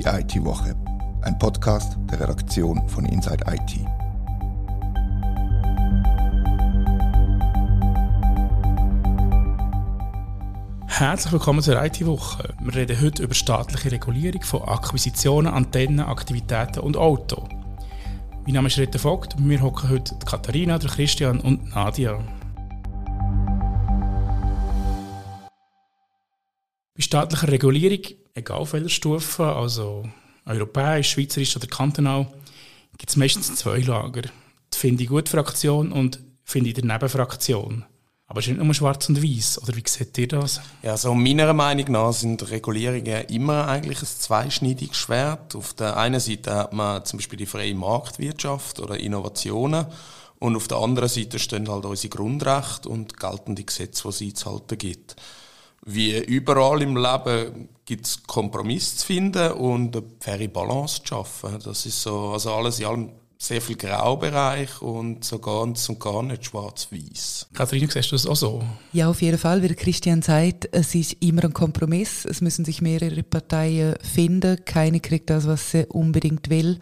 Die IT-Woche, ein Podcast der Redaktion von Inside IT. Herzlich willkommen zur IT-Woche. Wir reden heute über staatliche Regulierung von Akquisitionen, Antennen, Aktivitäten und Auto. Mein Name ist Rita Vogt und wir hocken heute Katharina, Christian und Nadia. Bei staatlicher Regulierung, egal auf welcher Stufe, also europäisch, schweizerisch oder kantonal, gibt es meistens zwei Lager. Die Finde ich gut Fraktion und Finde ich daneben Fraktion. Aber es ist nicht nur schwarz und weiß, oder wie seht ihr das? Ja, so meiner Meinung nach sind Regulierungen immer eigentlich ein zweischneidiges Schwert. Auf der einen Seite hat man zum Beispiel die freie Marktwirtschaft oder Innovationen und auf der anderen Seite stehen halt unsere Grundrechte und geltende Gesetze, die es einzuhalten gibt wie überall im Leben gibt es Kompromiss zu finden und eine faire Balance zu schaffen. Das ist so, also alles in allem sehr viel Graubereich und so ganz und gar nicht schwarz-weiß. Katharina, siehst du das auch so? Ja, auf jeden Fall. Wie Christian sagt, es ist immer ein Kompromiss. Es müssen sich mehrere Parteien finden. Keine kriegt das, was sie unbedingt will.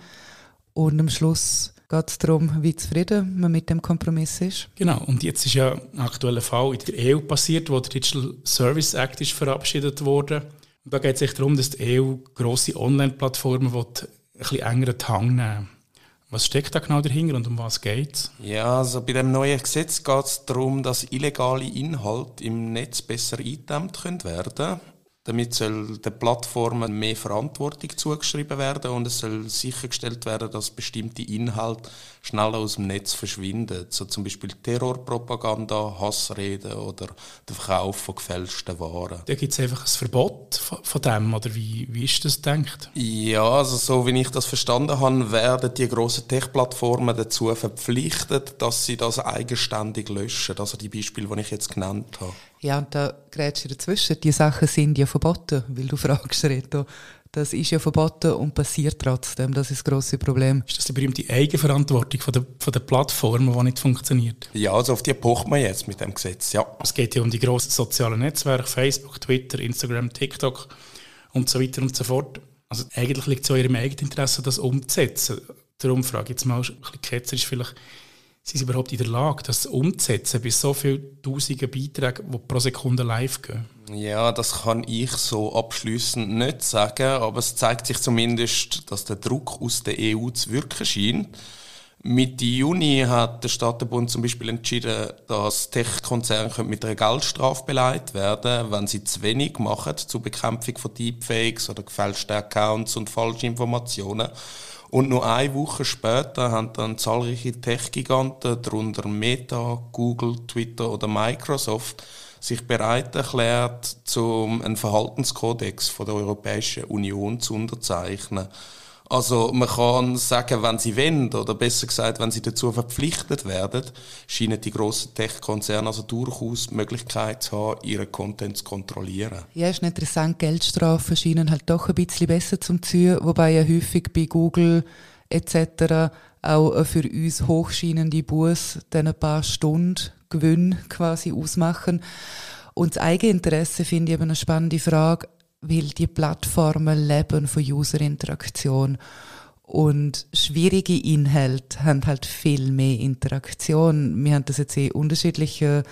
Und am Schluss geht es darum, wie zufrieden man mit dem Kompromiss ist. Genau, und jetzt ist ja ein aktueller Fall in der EU passiert, wo der Digital Service Act ist verabschiedet wurde. Und da geht es darum, dass die EU grosse Online-Plattformen ein bisschen engeren Hang nehmen was steckt da genau dahinter und um was geht es? Ja, also bei dem neuen Gesetz geht es darum, dass illegale Inhalte im Netz besser eingedämmt werden können. Damit soll den Plattformen mehr Verantwortung zugeschrieben werden und es soll sichergestellt werden, dass bestimmte Inhalte schneller aus dem Netz verschwinden. So zum Beispiel Terrorpropaganda, Hassreden oder der Verkauf von gefälschten Waren. Da gibt es einfach ein Verbot von dem, oder wie, wie ist das gedacht? Ja, also so wie ich das verstanden habe, werden die grossen Tech-Plattformen dazu verpflichtet, dass sie das eigenständig löschen. Also die Beispiele, die ich jetzt genannt habe. Ja, und da grätsch du dazwischen. Die Sachen sind ja verboten, weil du fragst, Reto. Das ist ja verboten und passiert trotzdem. Das ist das grosse Problem. Ist das die berühmte Eigenverantwortung von der, von der Plattformen, die nicht funktioniert? Ja, also auf die pocht man jetzt mit dem Gesetz, ja. Es geht ja um die grossen sozialen Netzwerke, Facebook, Twitter, Instagram, TikTok und so weiter und so fort. Also eigentlich liegt es in eurem eigenen Interesse, das umzusetzen. Darum frage ich jetzt mal ein bisschen ketzerisch vielleicht, sind sie überhaupt in der Lage, das umzusetzen bei so vielen tausenden Beiträgen, die pro Sekunde live gehen? Ja, das kann ich so abschließend nicht sagen, aber es zeigt sich zumindest, dass der Druck aus der EU zu wirken scheint. Mitte Juni hat der Stadtbund zum Beispiel entschieden, dass Tech-Konzerne mit einer Geldstrafe beleidigt werden, wenn sie zu wenig machen zur Bekämpfung von Deepfakes oder gefälschten Accounts und falschen Informationen. Und nur eine Woche später haben dann zahlreiche Tech-Giganten, darunter Meta, Google, Twitter oder Microsoft, sich bereit erklärt, zum einen Verhaltenskodex von der Europäischen Union zu unterzeichnen. Also man kann sagen, wenn sie wollen, oder besser gesagt, wenn sie dazu verpflichtet werden, scheinen die grossen Tech-Konzerne also durchaus die Möglichkeit zu haben, ihren Content zu kontrollieren. Ja, ist interessant, Geldstrafen scheinen halt doch ein bisschen besser zum ziehen, wobei ja häufig bei Google etc. auch für uns hochscheinende Buß dann ein paar Stunden Gewinn quasi ausmachen. Und das Eigeninteresse finde ich eben eine spannende Frage weil die Plattformen leben von User-Interaktion. Und schwierige Inhalte haben halt viel mehr Interaktion. Wir haben das jetzt in unterschiedlichen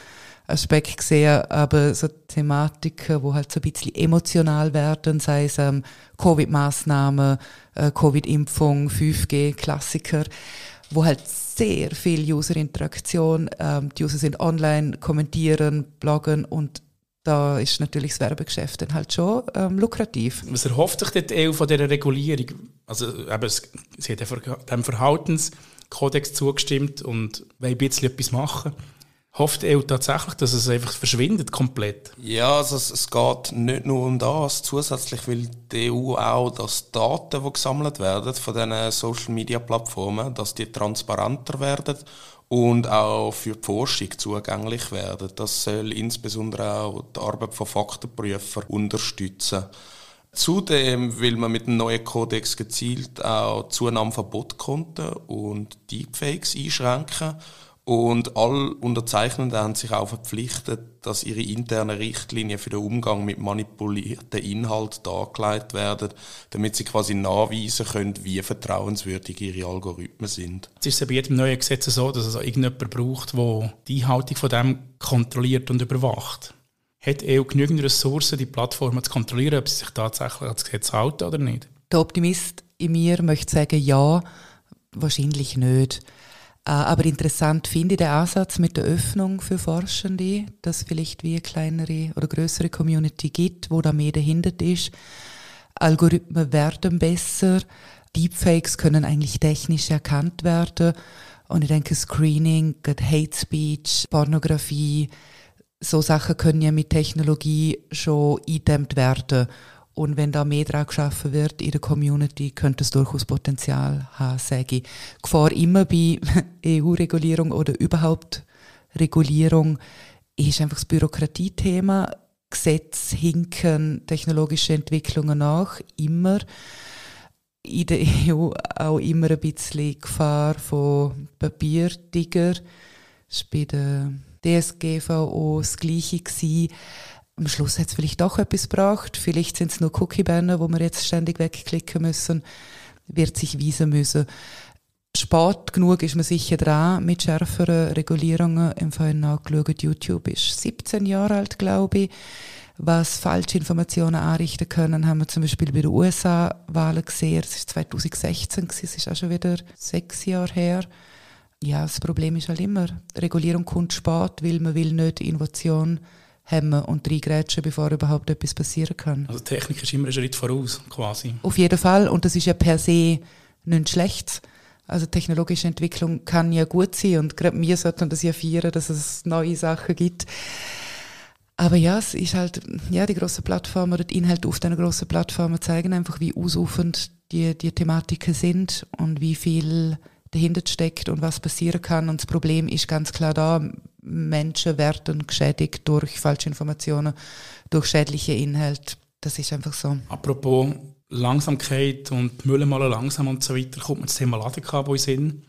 Aspekten gesehen, aber so Thematiken, wo halt so ein bisschen emotional werden, sei es ähm, Covid-Maßnahmen, äh, Covid-Impfung, 5G, Klassiker, wo halt sehr viel User-Interaktion, ähm, die User sind online, kommentieren, bloggen und da ist natürlich das Werbegeschäft dann halt schon ähm, lukrativ. Was erhofft sich die EU von dieser Regulierung? Also eben, sie hat dem Verhaltenskodex zugestimmt und will ein bisschen etwas machen. Hofft die EU tatsächlich, dass es einfach verschwindet komplett? Ja, also es, es geht nicht nur um das. Zusätzlich will die EU auch, dass Daten, die gesammelt werden von diesen Social-Media-Plattformen, dass die transparenter werden und auch für die Forschung zugänglich werden. Das soll insbesondere auch die Arbeit von Faktenprüfern unterstützen. Zudem will man mit dem neuen Kodex gezielt auch Zunahme von Botkonten und Deepfakes einschränken Und alle Unterzeichnenden haben sich auch verpflichtet, dass ihre internen Richtlinien für den Umgang mit manipulierten Inhalten dargelegt werden, damit sie quasi nachweisen können, wie vertrauenswürdig ihre Algorithmen sind. Es ist ja bei jedem neuen Gesetz so, dass es auch irgendjemand braucht, der die Einhaltung von dem kontrolliert und überwacht. Hat EU genügend Ressourcen, die Plattformen zu kontrollieren, ob sie sich tatsächlich an das Gesetz halten oder nicht? Der Optimist in mir möchte sagen, ja, wahrscheinlich nicht. Äh, aber interessant finde ich den Ansatz mit der Öffnung für Forschende, dass vielleicht wie eine kleinere oder größere Community gibt, wo da mehr dahinter ist. Algorithmen werden besser, Deepfakes können eigentlich technisch erkannt werden und ich denke Screening, Hate Speech, Pornografie, so Sachen können ja mit Technologie schon eingedämmt werden. Und wenn da mehr dran geschaffen wird in der Community, könnte es durchaus Potenzial haben, sage ich. Gefahr immer bei EU-Regulierung oder überhaupt Regulierung ist einfach das Bürokratiethema. Gesetz hinken technologische Entwicklungen nach, immer. In der EU auch immer ein bisschen Gefahr von Papiertiger. Das war bei der DSGVO das Gleiche. Gewesen am Schluss hat es vielleicht doch etwas gebracht. Vielleicht sind es nur Cookie-Banner, wo wir jetzt ständig wegklicken müssen. Wird sich weisen müssen. Spät genug ist man sicher dran mit schärferen Regulierungen. Im Fall nachgeschaut, YouTube ist 17 Jahre alt, glaube ich. Was falsche Informationen anrichten können, haben wir zum Beispiel bei den USA-Wahlen gesehen. Es ist 2016, es ist auch schon wieder sechs Jahre her. Ja, das Problem ist halt immer, Regulierung kommt spät, weil man will nicht Innovation hemmen und reingrätschen, bevor überhaupt etwas passieren kann. Also Technik ist immer ein Schritt voraus, quasi. Auf jeden Fall. Und das ist ja per se nichts Schlechtes. Also technologische Entwicklung kann ja gut sein und gerade wir sollten das ja feiern, dass es neue Sachen gibt. Aber ja, es ist halt, ja, die grossen Plattformen oder die Inhalte auf den grossen Plattformen zeigen einfach, wie ausufernd die, die Thematiken sind und wie viel dahinter steckt und was passieren kann. Und das Problem ist ganz klar da, Menschen werden geschädigt durch falsche Informationen, durch schädliche Inhalte. Das ist einfach so. Apropos Langsamkeit und Mülle mal langsam und so weiter, kommt mir das Thema Ladekabel in Sinn.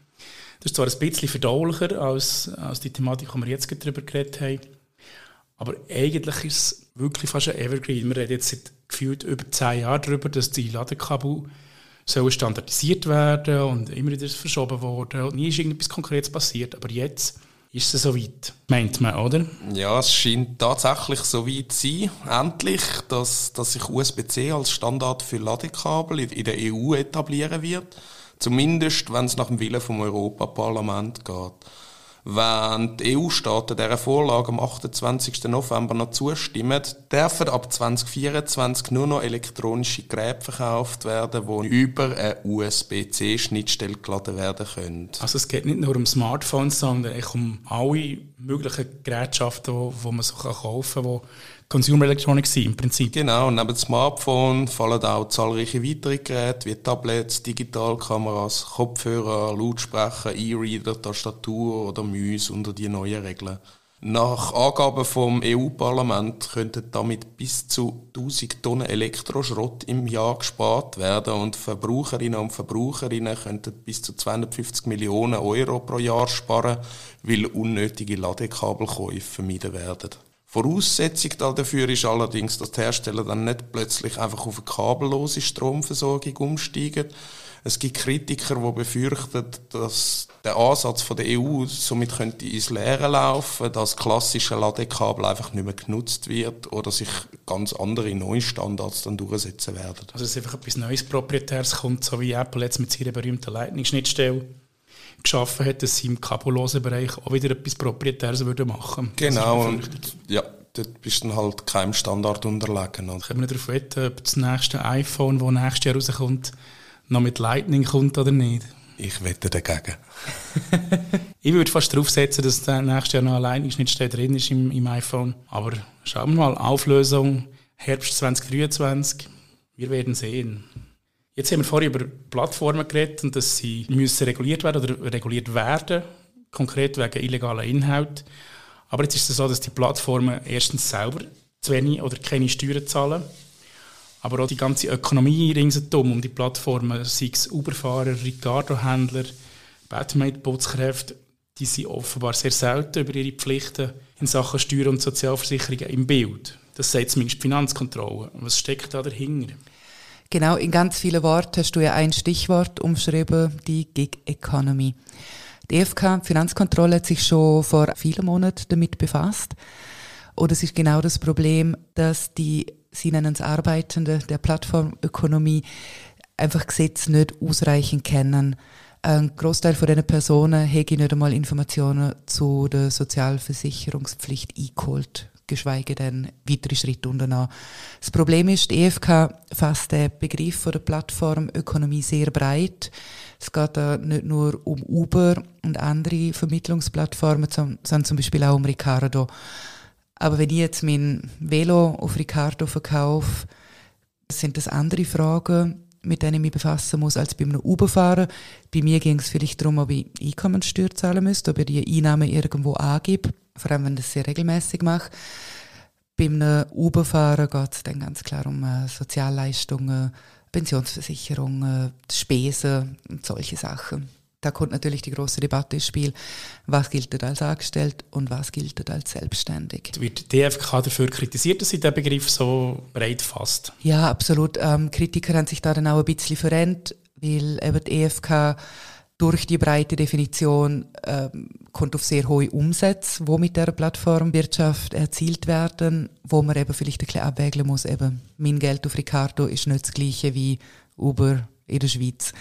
Das ist zwar ein bisschen verdaulicher als, als die Thematik, die wir jetzt darüber geredet haben. Aber eigentlich ist es wirklich fast ein Evergreen. Wir reden jetzt seit gefühlt über zehn Jahren darüber, dass die Ladekabel sollen standardisiert werden und immer wieder verschoben worden. Und nie ist irgendetwas Konkretes passiert. Aber jetzt ist es soweit, meint man, oder? Ja, es scheint tatsächlich so weit zu sein, endlich, dass, dass sich USB-C als Standard für Ladekabel in der EU etablieren wird. Zumindest, wenn es nach dem Willen vom Europaparlament geht. Wenn die EU-Staaten dieser Vorlage am 28. November noch zustimmen, dürfen ab 2024 nur noch elektronische Geräte verkauft werden, die über eine USB-C-Schnittstelle geladen werden können. Also es geht nicht nur um Smartphones, sondern um alle möglichen Gerätschaften, die man so kaufen kann, Consumer Electronics sein, im Prinzip. Genau, neben dem Smartphone fallen auch zahlreiche weitere Geräte wie Tablets, Digitalkameras, Kopfhörer, Lautsprecher, E-Reader, Tastatur oder Mäuse unter die neuen Regeln. Nach Angaben vom EU-Parlament könnten damit bis zu 1000 Tonnen Elektroschrott im Jahr gespart werden und Verbraucherinnen und Verbraucherinnen könnten bis zu 250 Millionen Euro pro Jahr sparen, weil unnötige Ladekabelkäufe vermieden werden. Voraussetzung dafür ist allerdings, dass die Hersteller dann nicht plötzlich einfach auf eine kabellose Stromversorgung umsteigen. Es gibt Kritiker, die befürchten, dass der Ansatz von der EU somit könnte ins Leere laufen, dass klassische Ladekabel einfach nicht mehr genutzt wird oder sich ganz andere neue Standards dann durchsetzen werden. Also es ist einfach etwas Neues Proprietäres kommt, so wie Apple jetzt mit seiner berühmten Lightning-Schnittstelle geschaffen hat, dass sie im kabellosen Bereich auch wieder etwas Proprietäres würde machen Genau, und ja, dort bist du dann halt keinem Standard unterlegen. Oder? Können wir darauf wetten, ob das nächste iPhone, das nächstes Jahr rauskommt, noch mit Lightning kommt oder nicht? Ich wette dagegen. ich würde fast darauf setzen, dass nächstes Jahr noch eine Lightning-Schnittstelle drin ist im, im iPhone. Aber schauen wir mal, Auflösung Herbst 2023. Wir werden sehen. Jetzt haben wir vorhin über Plattformen geredet und dass sie müssen reguliert werden oder reguliert werden, konkret wegen illegaler Inhalt. Aber jetzt ist es so, dass die Plattformen erstens selber zu wenig oder keine Steuern zahlen, aber auch die ganze Ökonomie ringsherum um die Plattformen, sei es Uberfahrer, Ricardo-Händler, Batmate-Putzkräfte, die sind offenbar sehr selten über ihre Pflichten in Sachen Steuern und Sozialversicherungen im Bild. Das sagt zumindest die Finanzkontrolle. Was steckt da dahinter? Genau, in ganz vielen Worten hast du ja ein Stichwort umschrieben, die Gig Economy. Die EFK, die Finanzkontrolle, hat sich schon vor vielen Monaten damit befasst. Und es ist genau das Problem, dass die, sie nennen es Arbeitende der Plattformökonomie, einfach Gesetze nicht ausreichend kennen. Ein Großteil von diesen Personen hätte nicht einmal Informationen zu der Sozialversicherungspflicht eingeholt, geschweige denn weitere Schritte unternommen. Das Problem ist, die EFK fasst den Begriff von der Plattformökonomie sehr breit. Es geht da nicht nur um Uber und andere Vermittlungsplattformen, sondern zum Beispiel auch um Ricardo. Aber wenn ich jetzt mein Velo auf Ricardo verkaufe, sind das andere Fragen, mit denen ich mich befassen muss, als bei einem Uber-Fahrer. Bei mir ging es vielleicht darum, ob ich Einkommensteuer zahlen müsste, ob ich die Einnahmen irgendwo angebe, vor allem wenn ich das sehr regelmäßig mache. Bei einem Uber-Fahrer geht es dann ganz klar um äh, Sozialleistungen, Pensionsversicherungen, Spesen und solche Sachen. Da kommt natürlich die große Debatte ins Spiel, was gilt als angestellt und was gilt als selbstständig. Wird die DFK dafür kritisiert, dass sie den Begriff so breit fasst? Ja, absolut. Ähm, Kritiker haben sich da dann auch ein bisschen verändert, weil eben die EFK durch die breite Definition ähm, kommt auf sehr hohe Umsätze, wo mit der Plattformwirtschaft erzielt werden, wo man eben vielleicht ein bisschen abwägen muss, eben mein Geld auf Ricardo ist nicht das gleiche wie Uber in der Schweiz.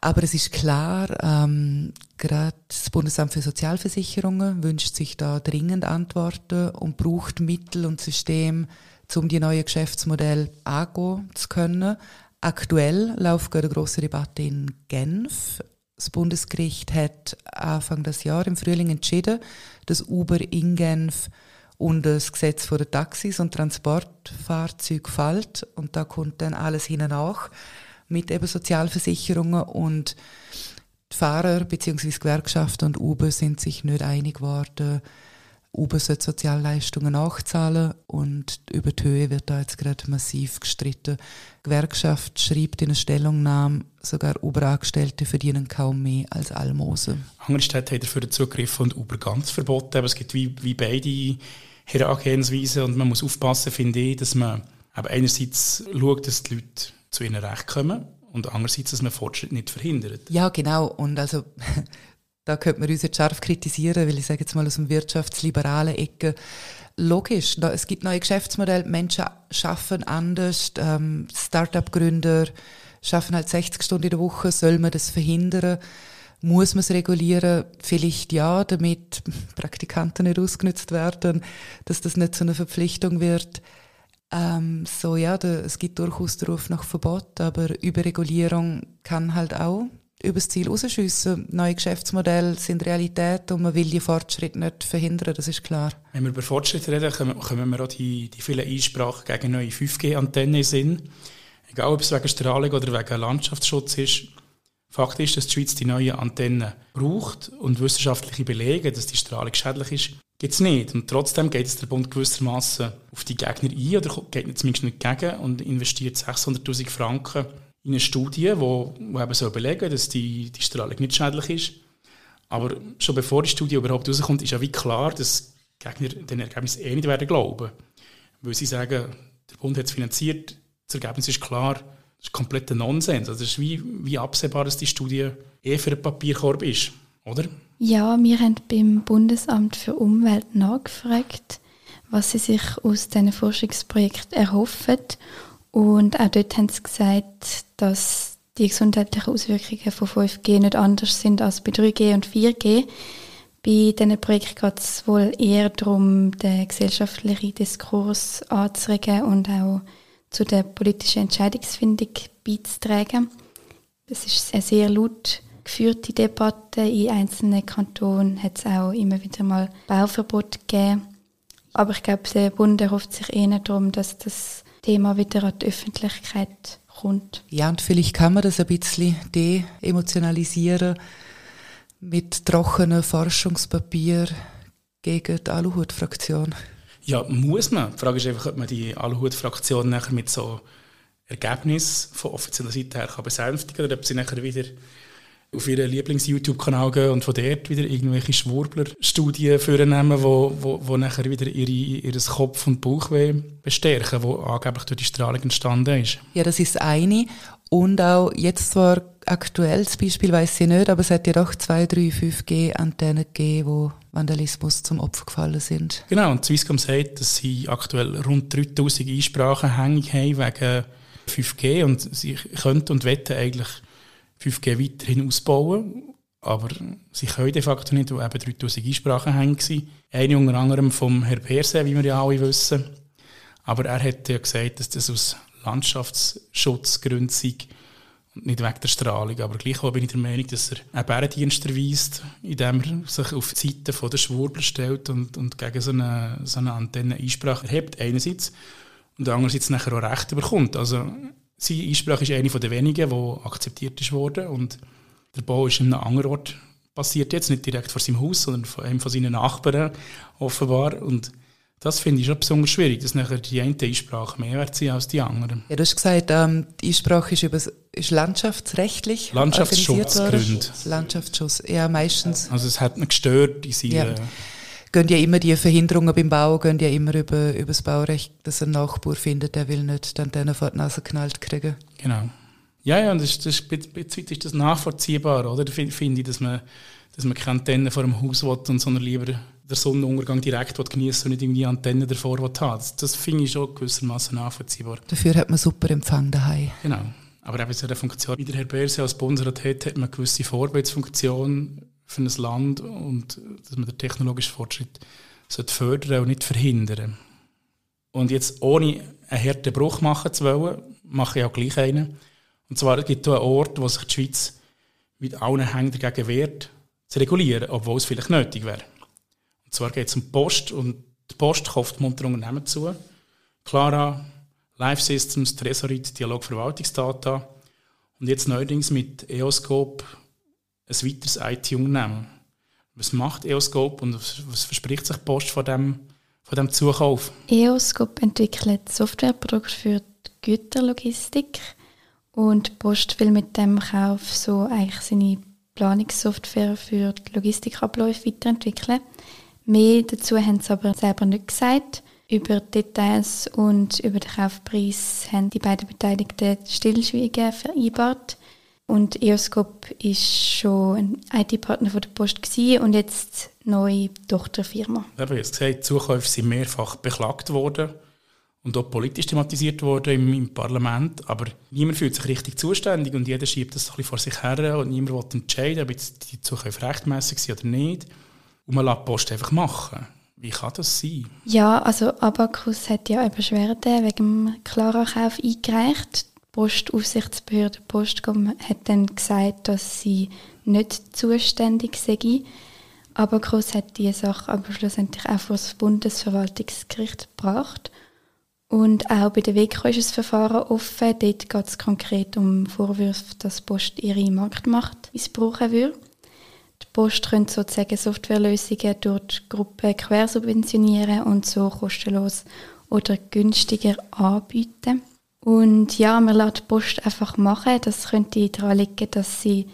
Aber es ist klar, ähm, gerade das Bundesamt für Sozialversicherungen wünscht sich da dringend Antworten und braucht Mittel und System, um die neuen Geschäftsmodelle angehen zu können. Aktuell läuft eine große Debatte in Genf. Das Bundesgericht hat Anfang des Jahres im Frühling entschieden, dass Uber in Genf unter das Gesetz von der Taxis und Transportfahrzeuge fällt und da kommt dann alles hin und nach mit eben Sozialversicherungen und die Fahrer bzw. Gewerkschaften und Uber sind sich nicht einig geworden. Uber sollte Sozialleistungen nachzahlen und über die Höhe wird da jetzt gerade massiv gestritten. Die Gewerkschaft schreibt in einer Stellungnahme, sogar Uber-Angestellte verdienen kaum mehr als Almosen. Andere Städte haben dafür zugegriffen und Uber ganz verboten, aber es gibt wie, wie beide Herangehensweisen und man muss aufpassen, finde ich, dass man aber einerseits schaut, dass die Leute zu ihren Recht kommen und andererseits, dass man Fortschritt nicht verhindert. Ja, genau. Und also da könnte man uns jetzt scharf kritisieren, weil ich sage jetzt mal aus dem wirtschaftsliberalen Ecke, logisch, es gibt neue Geschäftsmodelle, Menschen schaffen anders, ähm, Start-up-Gründer schaffen halt 60 Stunden in der Woche, soll man das verhindern? Muss man es regulieren? Vielleicht ja, damit Praktikanten nicht ausgenutzt werden, dass das nicht so eine Verpflichtung wird. Ähm, so ja, da, es gibt durchaus den Ruf nach Verbot, aber Überregulierung kann halt auch übers Ziel rausschiessen. Neue Geschäftsmodelle sind Realität und man will die Fortschritte nicht verhindern, das ist klar. Wenn wir über Fortschritte reden, kommen wir auch die, die vielen Einsprachen gegen neue 5G-Antennen in Egal, ob es wegen Strahlung oder wegen Landschaftsschutz ist. Fakt ist, dass die Schweiz die neuen Antennen braucht und wissenschaftliche Belege, dass die Strahlung schädlich ist, gibt es nicht. Und trotzdem geht es der Bund gewissermaßen auf die Gegner ein oder geht zumindest nicht gegen und investiert 600'000 Franken in eine Studie, wo, wo eben so belegen dass die, die Strahlung nicht schädlich ist. Aber schon bevor die Studie überhaupt rauskommt, ist ja wie klar, dass Gegner den Ergebnis eh nicht werden glauben. Weil sie sagen, der Bund hat es finanziert, das Ergebnis ist klar, das ist kompletter Nonsens. Also es ist wie, wie absehbar, dass die Studie eh für einen Papierkorb ist, oder? Ja, wir haben beim Bundesamt für Umwelt nachgefragt, was sie sich aus diesen Forschungsprojekten erhoffen. Und auch dort haben sie gesagt, dass die gesundheitlichen Auswirkungen von 5G nicht anders sind als bei 3G und 4G. Bei diesen Projekten geht es wohl eher darum, den gesellschaftlichen Diskurs anzuregen und auch zu der politischen Entscheidungsfindung beizutragen. Es ist eine sehr laut geführte Debatte. In einzelnen Kantonen hat es auch immer wieder mal Bauverbot gegeben. Aber ich glaube, der Bund erhofft sich eher darum, dass das Thema wieder an die Öffentlichkeit kommt. Ja, und vielleicht kann man das ein bisschen de-emotionalisieren mit trockenem Forschungspapier gegen die Aluhut-Fraktion. Ja, muss man. Die Frage ist einfach, ob man die Aluhut-Fraktion nachher mit so Ergebnissen von offizieller Seite her kann besänftigen oder ob sie nachher wieder auf ihren Lieblings-YouTube-Kanal gehen und von dort wieder irgendwelche Schwurbler-Studien vornehmen, wo, wo, wo nachher wieder ihre, ihr Kopf- und Bauchweh bestärken, wo angeblich durch die Strahlung entstanden ist. Ja, das ist eine. Und auch jetzt zwar aktuelles Beispiel weiß ich nicht, aber es hat ja doch zwei, drei 5G-Antennen gegeben, wo Vandalismus zum Opfer gefallen sind. Genau, und Swisscom sagt, dass sie aktuell rund 3000 Einsprachen hängig haben wegen 5G und sie könnten und wetten eigentlich 5G weiterhin ausbauen, aber sie können de facto nicht, weil eben 3000 Einsprachen waren. Eine unter anderem vom Herrn Perse, wie wir ja alle wissen. Aber er hat ja gesagt, dass das aus Landschaftsschutzgründen sei und nicht wegen der Strahlung. Aber gleichwohl bin ich der Meinung, dass er einen Bärendienst erweist, indem er sich auf die Seite der Schwurbler stellt und, und gegen so eine, so eine Antenne Einsprache erhebt, einerseits, und andererseits nachher auch Recht bekommt. Also seine Einsprache ist eine der wenigen, die akzeptiert ist worden und der Bau ist in einem anderen Ort passiert jetzt, nicht direkt vor seinem Haus, sondern von einem von seinen Nachbarn offenbar und das finde ich schon besonders schwierig, dass nachher die eine Einsprache mehr wert sind als die andere. Ja, du hast gesagt, ähm, die Einsprache ist, über, ist landschaftsrechtlich Landschaftsschutzgründe. Landschaftsschutz, ja meistens. Also es hat ihn gestört in seiner... Ja. Gehen ja immer die Verhinderungen beim Bau, gehen ja immer über, über das Baurecht, dass ein Nachbar findet, der will nicht dann den vor die Nase geknallt kriegen. Genau. Ja, ja, und das, das, das, ist das nachvollziehbar, oder? Finde ich, dass man, dass man keine Antenne vor dem Haus will, sondern lieber den Sonnenuntergang direkt genießen und nicht irgendwie Antenne davor haben Das, das finde ich schon gewissermaßen nachvollziehbar. Dafür hat man super Empfang daheim. Genau. Aber eben so eine Funktion, wie der Herr Berse als Bundesrat hat, hat man eine gewisse Vorbildsfunktion für ein Land und dass man den technologischen Fortschritt sollte fördern und nicht verhindern. Und jetzt ohne einen harten Bruch machen zu wollen, mache ich auch gleich einen. Und zwar gibt es einen Ort, wo sich die Schweiz mit allen Hängen dagegen wehrt, zu regulieren, obwohl es vielleicht nötig wäre. Und zwar geht es um die Post und die Post kauft munter Unternehmen zu. Clara, Life Systems, Tresorit, Dialog Verwaltungsdata und jetzt neuerdings mit EOScope ein weiteres IT-Unternehmen. Was macht EOScope und was verspricht sich Post von dem, von dem Zukauf? EOScope entwickelt Softwareprodukte für die Güterlogistik und Post will mit dem Kauf so eigentlich seine Planungssoftware für die Logistikabläufe weiterentwickeln. Mehr dazu haben sie aber selber nicht gesagt. Über Details und über den Kaufpreis haben die beiden Beteiligten Stillschweigen vereinbart. Und EOScope ist schon ein IT-Partner der Post und jetzt neue Tochterfirma. Ich habe jetzt gesagt, die Zukäufe sind mehrfach beklagt worden und auch politisch thematisiert worden im, im, Parlament. Aber niemand fühlt sich richtig zuständig und jeder schiebt das ein bisschen vor sich her und niemand will entscheiden, ob jetzt die Zukäufe rechtmäßig sind oder nicht. Und man lässt die Post einfach machen. Wie kann das sein? Ja, also Abacus hat ja eine Beschwerde wegen dem Clara-Kauf eingereicht. Die Postaufsichtsbehörde Postcom hat dann gesagt, dass sie nicht zuständig sei. Abacus hat diese Sache aber schlussendlich auch vor das Bundesverwaltungsgericht gebracht. Und auch bei der WECO ist das Verfahren offen. Dort geht es konkret um Vorwürfe, dass die Post ihre Marktmacht missbrauchen würde. Die Post könnte sozusagen Softwarelösungen durch die Gruppe quersubventionieren und so kostenlos oder günstiger anbieten. Und ja, man lässt die Post einfach machen. Das könnte daran liegen, dass sie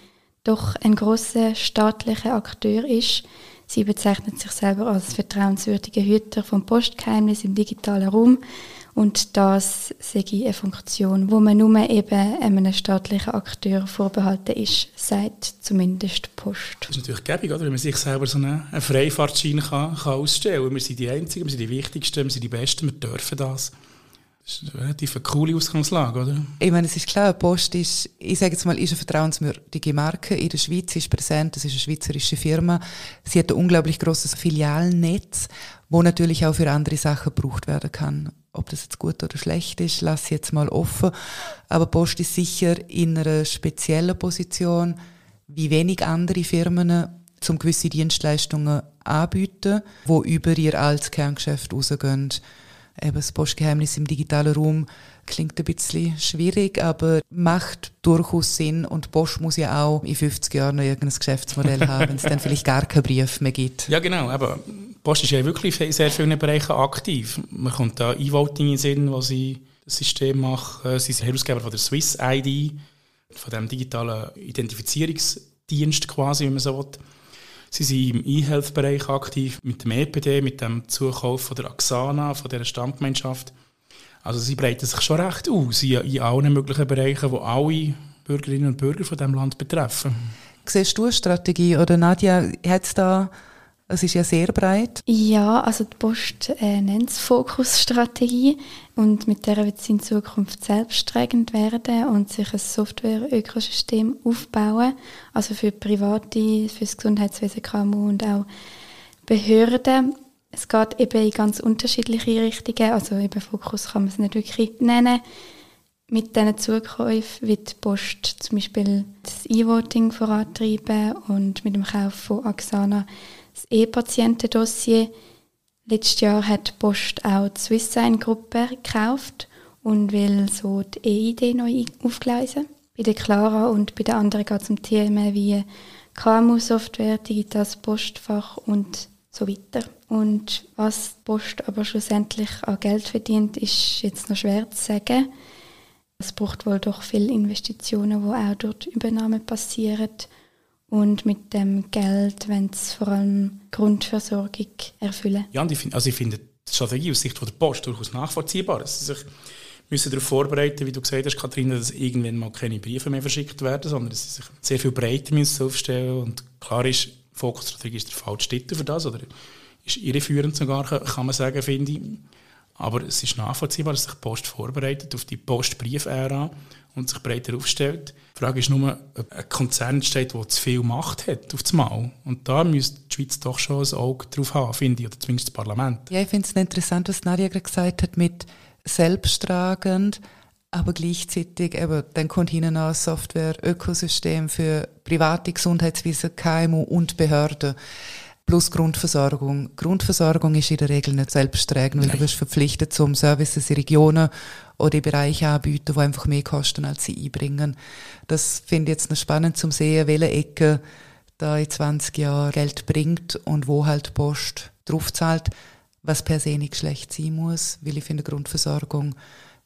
doch ein großer staatlicher Akteur ist. Sie bezeichnet sich selber als vertrauenswürdiger Hüter vom Postgeheimnis im digitalen Raum. Und das sei eine Funktion, wo man nur eben einem staatlichen Akteur vorbehalten ist, sagt zumindest die Post. Das ist natürlich gäbig, oder? wenn man sich selber so einen, Freifahrtschein kann, kann ausstellen kann. Wir sind die Einzigen, wir sind die Wichtigsten, wir sind die Besten, wir dürfen das. Das ist eine relativ coole Ausgangslage, oder? Ich meine, es ist klar, Post ist, ich sage jetzt mal, ist eine vertrauenswürdige Marke in der Schweiz, ist präsent, es ist eine schweizerische Firma. Sie hat ein unglaublich großes Filialnetz, wo natürlich auch für andere Sachen gebraucht werden kann. Ob das jetzt gut oder schlecht ist, lasse ich jetzt mal offen. Aber Post ist sicher in einer speziellen Position, wie wenig andere Firmen zum gewisse Dienstleistungen anbieten, wo über ihr altes Kerngeschäft rausgehen. Eben das Postgeheimnis im digitalen Raum klingt ein bisschen schwierig, aber macht durchaus Sinn und Post muss ja auch in 50 Jahren noch irgendein Geschäftsmodell haben, wenn es dann vielleicht gar keinen Brief mehr gibt. Ja genau, aber Post ist ja wirklich in sehr vielen Bereichen aktiv. Man kommt da E-Voting in Sinn, wo sie das System machen. Sie sind Herausgeber von der Swiss ID, von dem digitalen Identifizierungs Dienst quasi, wenn man so will. Sie sind im E-Health-Bereich aktiv, mit dem EPD, mit dem Zukauf von der Axana, von dieser Stammgemeinschaft. Also sie breiten sich schon recht aus in, allen möglichen Bereichen, die alle Bürgerinnen und Bürger von diesem Land betreffen. Siehst du eine Strategie oder Nadja, hat es da es ist ja sehr breit. Ja, also die Post äh, nennt es Fokusstrategie und mit der wird es in Zukunft selbsttragend werden und sich ein Software-Ökosystem aufbauen, also für Private, für das Gesundheitswesen, KMU und auch Behörden. Es geht eben in ganz unterschiedliche Richtungen, also eben Fokus kann man es nicht wirklich nennen. Mit diesen Zukäufen wird die Post zum Beispiel das E-Voting vorantreiben und mit dem Kauf von Axana das E-Patientendossier. Letztes Jahr hat die Post auch die Swisssign-Gruppe gekauft und will so die EID neu aufgleisen. Bei der Clara und bei den anderen geht es um Themen wie KMU-Software, digitales Postfach und so weiter. Und was die Post aber schlussendlich an Geld verdient, ist jetzt noch schwer zu sagen. Es braucht wohl doch viele Investitionen, die auch durch die Übernahme passieren. Und mit dem Geld wenn es vor allem Grundversorgung erfüllen. Ja, und ich find, also ich finde die Strategie aus Sicht der Post durchaus nachvollziehbar. Sie sich müssen darauf vorbereiten, wie du gesagt hast, Katharina, dass irgendwann mal keine Briefe mehr verschickt werden, sondern dass sie sich sehr viel breiter müssen aufstellen Und klar ist, Fokusstrategie ist der falsche Titel für das, oder ist irreführend sogar, kann man sagen, finde ich. Aber es ist nachvollziehbar, dass sich die Post vorbereitet auf die Postbriefära und sich breiter aufstellt. Die Frage ist nur, ob ein Konzern steht, der zu viel Macht hat auf das Mal. Und da müsste die Schweiz doch schon ein Auge drauf haben, finde ich, oder zumindest das Parlament. Ja, ich finde es interessant, was Nadia gerade gesagt hat, mit selbsttragend, aber gleichzeitig eben, dann kommt hinten ein Software-Ökosystem für private Gesundheitswesen, KMU und Behörden plus Grundversorgung. Grundversorgung ist in der Regel nicht selbsttragend, weil Nein. du bist verpflichtet zum Services in Regionen oder Bereiche anbieten, die einfach mehr kosten, als sie einbringen. Das finde ich jetzt noch spannend zum sehen, welche Ecke da in 20 Jahren Geld bringt und wo halt Post draufzahlt, was per se nicht schlecht sein muss, weil ich finde Grundversorgung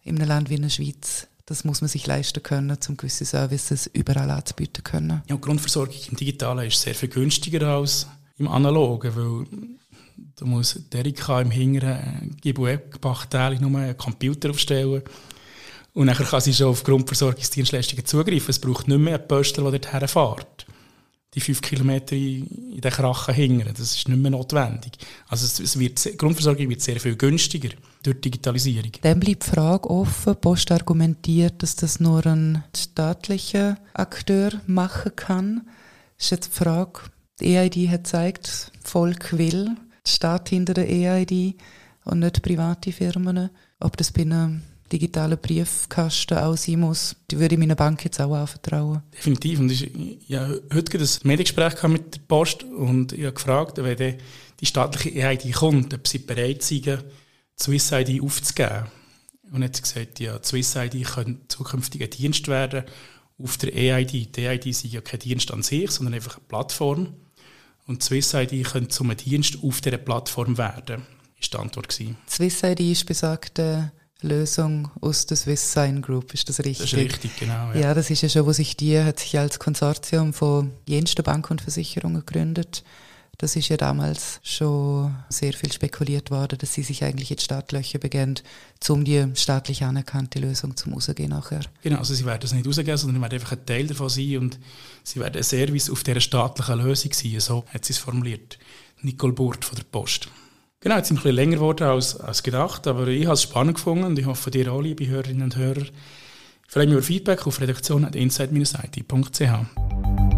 in einem Land wie in der Schweiz das muss man sich leisten können, um gewisse Services überall anzubieten können. Ja, Grundversorgung im Digitalen ist sehr viel günstiger als im Analogen, weil da muss Erika im Hinteren Gibuek-Bachteil nur einen Computer aufstellen und dann kann sie schon auf Grundversorgungsdienstleistungen zugreifen. Es braucht nicht mehr einen Pöstler, der dort herfährt. Die fünf Kilometer in den Krachen hingern, das ist nicht mehr notwendig. Also es wird, die Grundversorgung wird sehr viel günstiger durch Digitalisierung. Dann bleibt die Frage offen. Post argumentiert, dass das nur ein staatlicher Akteur machen kann. Das ist jetzt die Frage, die EID hat gezeigt, Volk will, die Staat hinter der EID und nicht private Firmen. Ob das bei einem digitalen Briefkasten auch sein muss, die würde ich meiner Bank jetzt auch anvertrauen. Definitiv. Und ich, ja, heute ein Mediengespräch mit der Post und ich habe gefragt, wenn die staatliche EID kommt, ob sie bereit sind, Swiss ID aufzugeben. Und hat gesagt, ja, Swiss ID könnte zukünftig ein Dienst werden auf der EID. Die EID ist ja kein Dienst an sich, sondern einfach eine Plattform. Und Swiss ID könnte zum Dienst auf dieser Plattform werden, ist die Antwort. Gewesen. Swiss ID ist besagte Lösung aus der Swiss Sign Group, ist das richtig? Das ist richtig, genau. Ja, ja das ist ja schon, wo sich die hat sich als Konsortium von jensten Banken und Versicherungen gegründet das ist ja damals schon sehr viel spekuliert worden, dass sie sich eigentlich jetzt Startlöcher begehen, um die staatlich anerkannte Lösung zum rausgehen nachher. Genau, also sie werden es nicht rausgehen, sondern werden einfach ein Teil davon sein und sie werden ein Service auf dieser staatlichen Lösung sein, so hat sie es formuliert. Nicole Burt von der Post. Genau, jetzt sind wir ein bisschen länger geworden als, als gedacht, aber ich habe es spannend gefunden und ich hoffe, dir alle, liebe Hörerinnen und Hörer, ich freue mich über Feedback auf redaktion.inside-it.ch.